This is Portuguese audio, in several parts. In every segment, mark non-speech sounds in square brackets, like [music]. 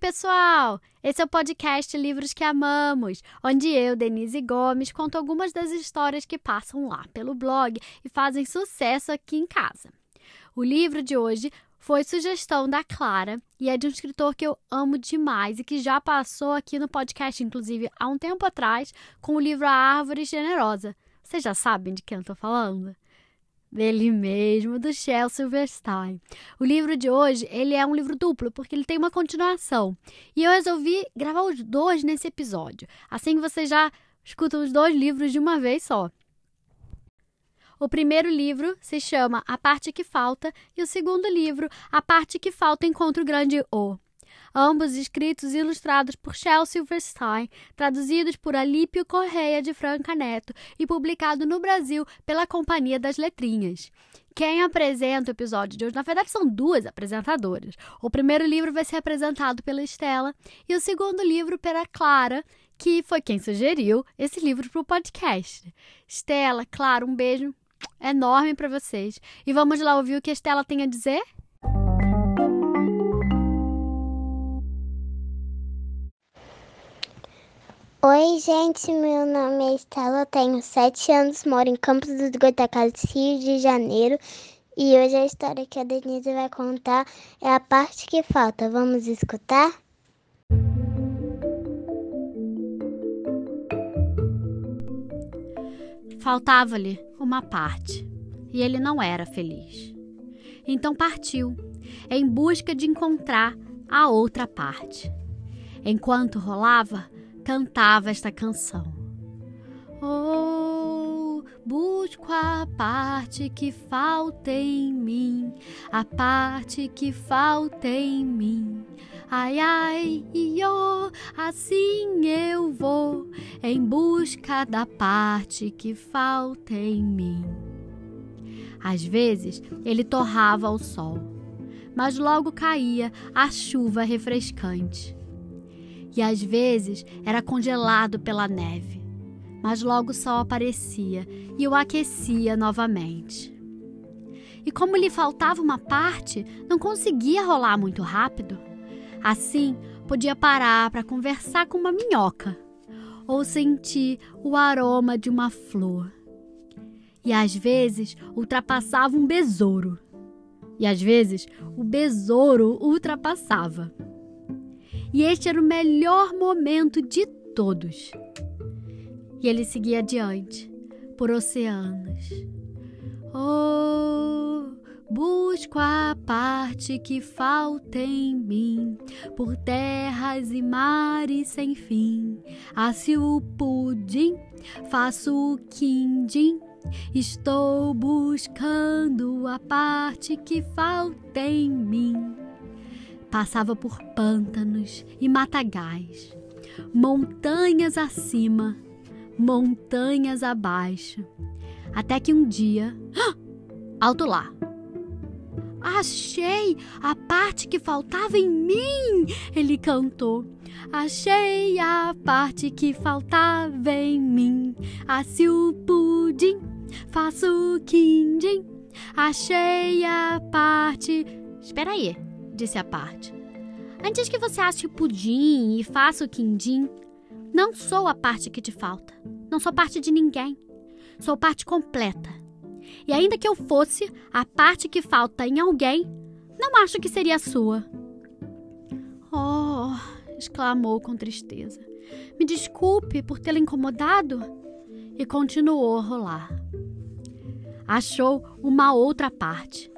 pessoal! Esse é o podcast Livros que Amamos, onde eu, Denise Gomes, conto algumas das histórias que passam lá pelo blog e fazem sucesso aqui em casa. O livro de hoje foi sugestão da Clara e é de um escritor que eu amo demais e que já passou aqui no podcast, inclusive há um tempo atrás, com o livro A Árvore Generosa. Vocês já sabem de quem eu estou falando? Dele mesmo, do Shel Silverstein. O livro de hoje, ele é um livro duplo, porque ele tem uma continuação. E eu resolvi gravar os dois nesse episódio. Assim vocês já escutam os dois livros de uma vez só. O primeiro livro se chama A Parte que Falta e o segundo livro, A Parte que Falta Encontra o Grande O ambos escritos e ilustrados por Shel Silverstein, traduzidos por Alípio Correia de Franca Neto e publicado no Brasil pela Companhia das Letrinhas. Quem apresenta o episódio de hoje, na verdade, são duas apresentadoras. O primeiro livro vai ser apresentado pela Estela e o segundo livro pela Clara, que foi quem sugeriu esse livro para o podcast. Estela, Clara, um beijo enorme para vocês. E vamos lá ouvir o que a Estela tem a dizer? Oi, gente, meu nome é Estela, tenho 7 anos, moro em Campos dos Goitacazes, Rio de Janeiro. E hoje a história que a Denise vai contar é a parte que falta. Vamos escutar? Faltava-lhe uma parte e ele não era feliz. Então partiu em busca de encontrar a outra parte. Enquanto rolava, cantava esta canção. Oh, busco a parte que falta em mim, a parte que falta em mim. Ai, ai, oh, assim eu vou em busca da parte que falta em mim. Às vezes ele torrava ao sol, mas logo caía a chuva refrescante e às vezes era congelado pela neve, mas logo o sol aparecia e o aquecia novamente. E como lhe faltava uma parte, não conseguia rolar muito rápido. Assim, podia parar para conversar com uma minhoca ou sentir o aroma de uma flor. E às vezes ultrapassava um besouro. E às vezes o besouro ultrapassava e este era o melhor momento de todos. E ele seguia adiante, por oceanos. Oh, busco a parte que falta em mim, por terras e mares sem fim. Assi o pudim, faço o quindim. Estou buscando a parte que falta em mim passava por pântanos e matagais, montanhas acima, montanhas abaixo, até que um dia. Alto lá! Achei a parte que faltava em mim! Ele cantou. Achei a parte que faltava em mim. Assi o pudim, faço o quindim. Achei a parte. Espera aí disse a parte. Antes que você ache o pudim e faça o quindim, não sou a parte que te falta. Não sou parte de ninguém. Sou parte completa. E ainda que eu fosse a parte que falta em alguém, não acho que seria sua. Oh, exclamou com tristeza. Me desculpe por tê-la incomodado. E continuou a rolar. Achou uma outra parte.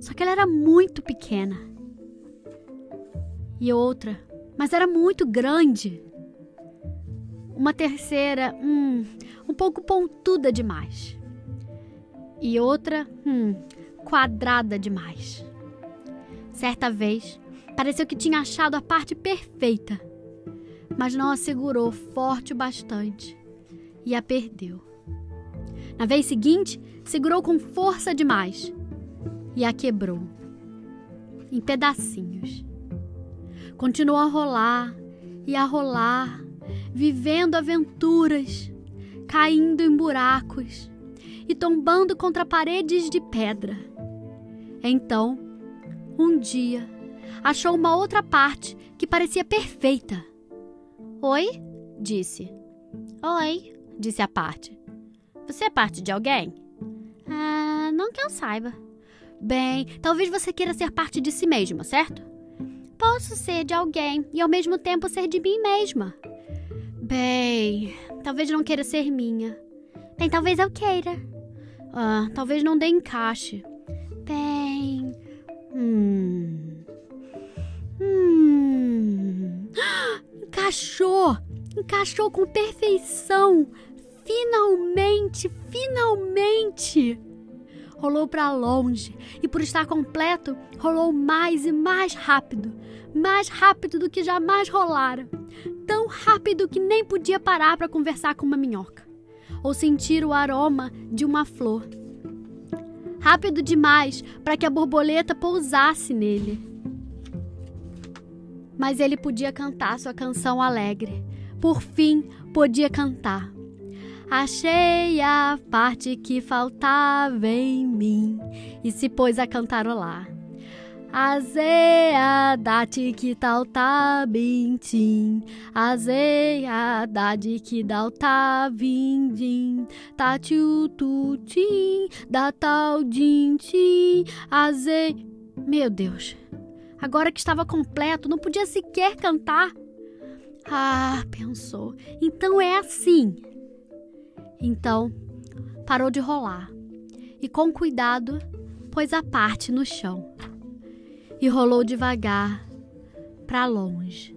Só que ela era muito pequena e outra, mas era muito grande. Uma terceira, hum, um pouco pontuda demais. E outra, hum, quadrada demais. Certa vez, pareceu que tinha achado a parte perfeita, mas não a segurou forte o bastante e a perdeu. Na vez seguinte, segurou com força demais e a quebrou em pedacinhos. Continuou a rolar e a rolar, vivendo aventuras, caindo em buracos e tombando contra paredes de pedra. Então, um dia, achou uma outra parte que parecia perfeita. Oi? disse. Oi, disse a parte. Você é parte de alguém? Ah, não que eu saiba. Bem, talvez você queira ser parte de si mesma, certo? Posso ser de alguém e ao mesmo tempo ser de mim mesma. Bem, talvez não queira ser minha. Bem, talvez eu queira. Ah, talvez não dê encaixe. Bem. Hum. Hum. [gasps] Encaixou! Encaixou com perfeição! Finalmente, finalmente! Rolou para longe e, por estar completo, rolou mais e mais rápido mais rápido do que jamais rolara. Tão rápido que nem podia parar para conversar com uma minhoca ou sentir o aroma de uma flor. Rápido demais para que a borboleta pousasse nele. Mas ele podia cantar sua canção alegre. Por fim, podia cantar. Achei a parte que faltava em mim e se pôs a cantarolar. Que tal tá bintim, que dal tá vindim, tatiu tutim, da tal dintim, aze... Meu Deus, agora que estava completo, não podia sequer cantar. Ah, pensou, então é assim. Então, parou de rolar. E com cuidado pôs a parte no chão e rolou devagar para longe.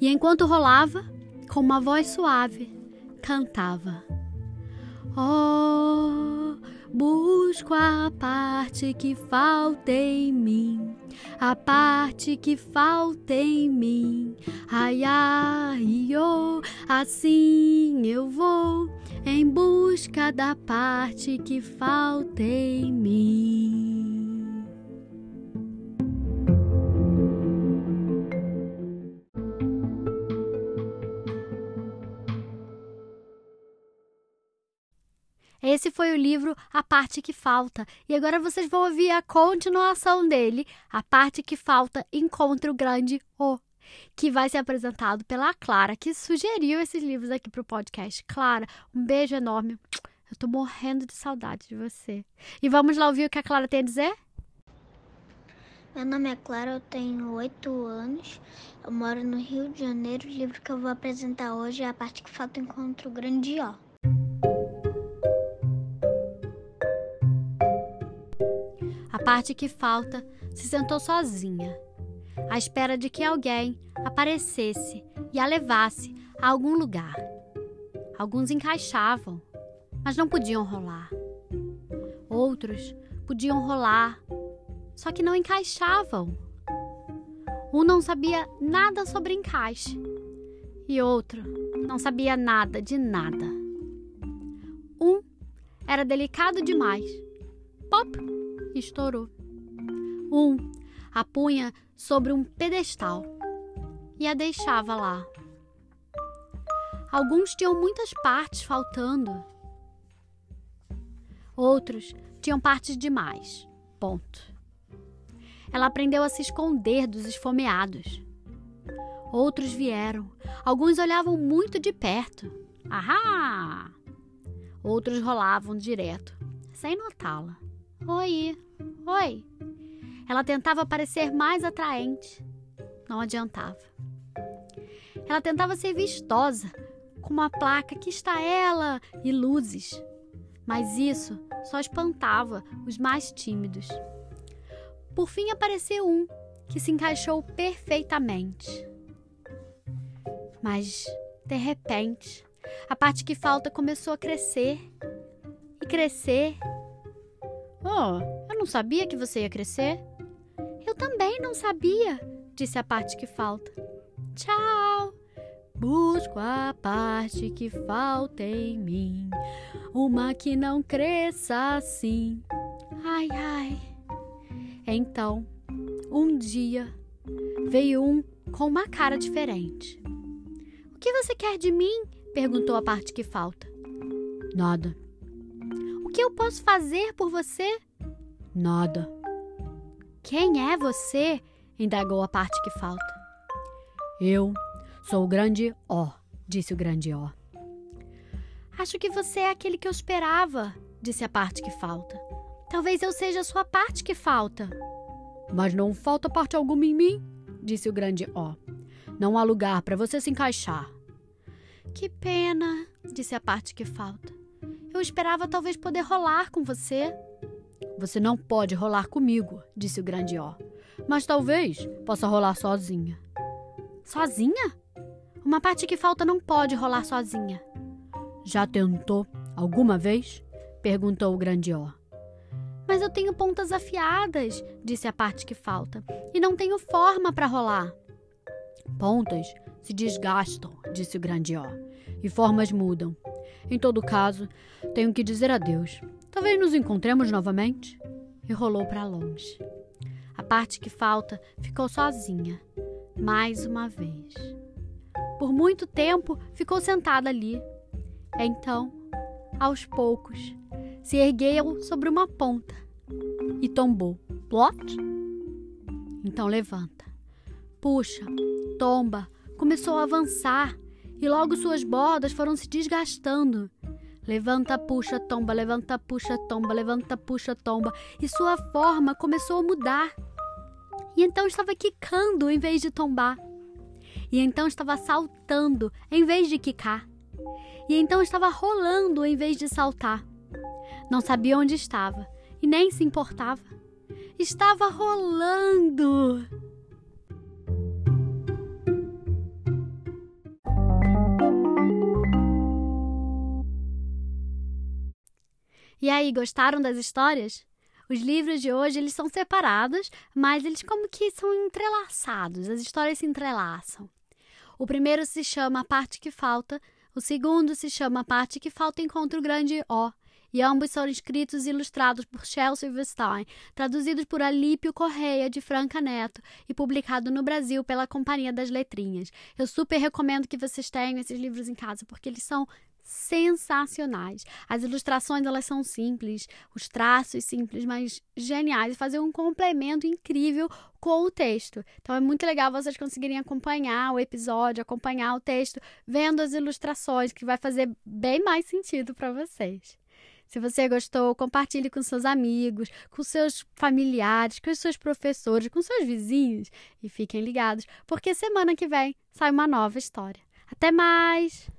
E enquanto rolava, com uma voz suave, cantava: Oh, busco a parte que falta em mim, a parte que falta em mim. Ai, ai, oh, assim eu vou em busca da parte que falta em mim. Esse foi o livro A Parte que Falta. E agora vocês vão ouvir a continuação dele, A Parte que Falta Encontra o Grande O, que vai ser apresentado pela Clara, que sugeriu esses livros aqui para o podcast. Clara, um beijo enorme. Eu tô morrendo de saudade de você. E vamos lá ouvir o que a Clara tem a dizer? Meu nome é Clara, eu tenho oito anos, eu moro no Rio de Janeiro. O livro que eu vou apresentar hoje é A Parte que Falta Encontra o Grande O. parte que falta, se sentou sozinha, à espera de que alguém aparecesse e a levasse a algum lugar. Alguns encaixavam, mas não podiam rolar. Outros podiam rolar, só que não encaixavam. Um não sabia nada sobre encaixe e outro não sabia nada de nada. Um era delicado demais. Pop! Estourou. Um a punha sobre um pedestal e a deixava lá. Alguns tinham muitas partes faltando. Outros tinham partes demais. Ponto. Ela aprendeu a se esconder dos esfomeados. Outros vieram. Alguns olhavam muito de perto. Ahá! Outros rolavam direto, sem notá-la. Oi, oi. Ela tentava parecer mais atraente. Não adiantava. Ela tentava ser vistosa, com uma placa que está ela e luzes. Mas isso só espantava os mais tímidos. Por fim apareceu um que se encaixou perfeitamente. Mas, de repente, a parte que falta começou a crescer e crescer Oh, eu não sabia que você ia crescer. Eu também não sabia, disse a parte que falta. Tchau. Busco a parte que falta em mim, uma que não cresça assim. Ai, ai. Então, um dia, veio um com uma cara diferente. O que você quer de mim? perguntou a parte que falta. Nada, o que eu posso fazer por você? Nada. Quem é você? indagou a parte que falta. Eu sou o grande O, disse o grande O. Acho que você é aquele que eu esperava, disse a parte que falta. Talvez eu seja a sua parte que falta. Mas não falta parte alguma em mim, disse o grande O. Não há lugar para você se encaixar. Que pena, disse a parte que falta. Eu esperava talvez poder rolar com você. Você não pode rolar comigo, disse o grande O. Mas talvez possa rolar sozinha. Sozinha? Uma parte que falta não pode rolar sozinha. Já tentou alguma vez? perguntou o grande O. Mas eu tenho pontas afiadas, disse a parte que falta, e não tenho forma para rolar. Pontas se desgastam, disse o grande O, e formas mudam. Em todo caso, tenho que dizer adeus. Talvez nos encontremos novamente. E rolou para longe. A parte que falta ficou sozinha, mais uma vez. Por muito tempo ficou sentada ali. Então, aos poucos, se ergueu sobre uma ponta e tombou. Plot? Então levanta. Puxa, tomba, começou a avançar e logo suas bordas foram se desgastando. Levanta, puxa, tomba, levanta, puxa, tomba, levanta, puxa, tomba, e sua forma começou a mudar. E então estava quicando em vez de tombar. E então estava saltando em vez de quicar. E então estava rolando em vez de saltar. Não sabia onde estava e nem se importava. Estava rolando. E aí, gostaram das histórias? Os livros de hoje eles são separados, mas eles como que são entrelaçados. As histórias se entrelaçam. O primeiro se chama A Parte que Falta, o segundo se chama A Parte que Falta Encontra o Grande O e ambos são escritos e ilustrados por Chelsea Silverstein, traduzidos por Alípio Correia de Franca Neto e publicado no Brasil pela Companhia das Letrinhas. Eu super recomendo que vocês tenham esses livros em casa, porque eles são sensacionais. As ilustrações elas são simples, os traços simples, mas geniais, e fazem um complemento incrível com o texto. Então é muito legal vocês conseguirem acompanhar o episódio, acompanhar o texto, vendo as ilustrações, que vai fazer bem mais sentido para vocês. Se você gostou, compartilhe com seus amigos, com seus familiares, com os seus professores, com seus vizinhos e fiquem ligados, porque semana que vem sai uma nova história. Até mais!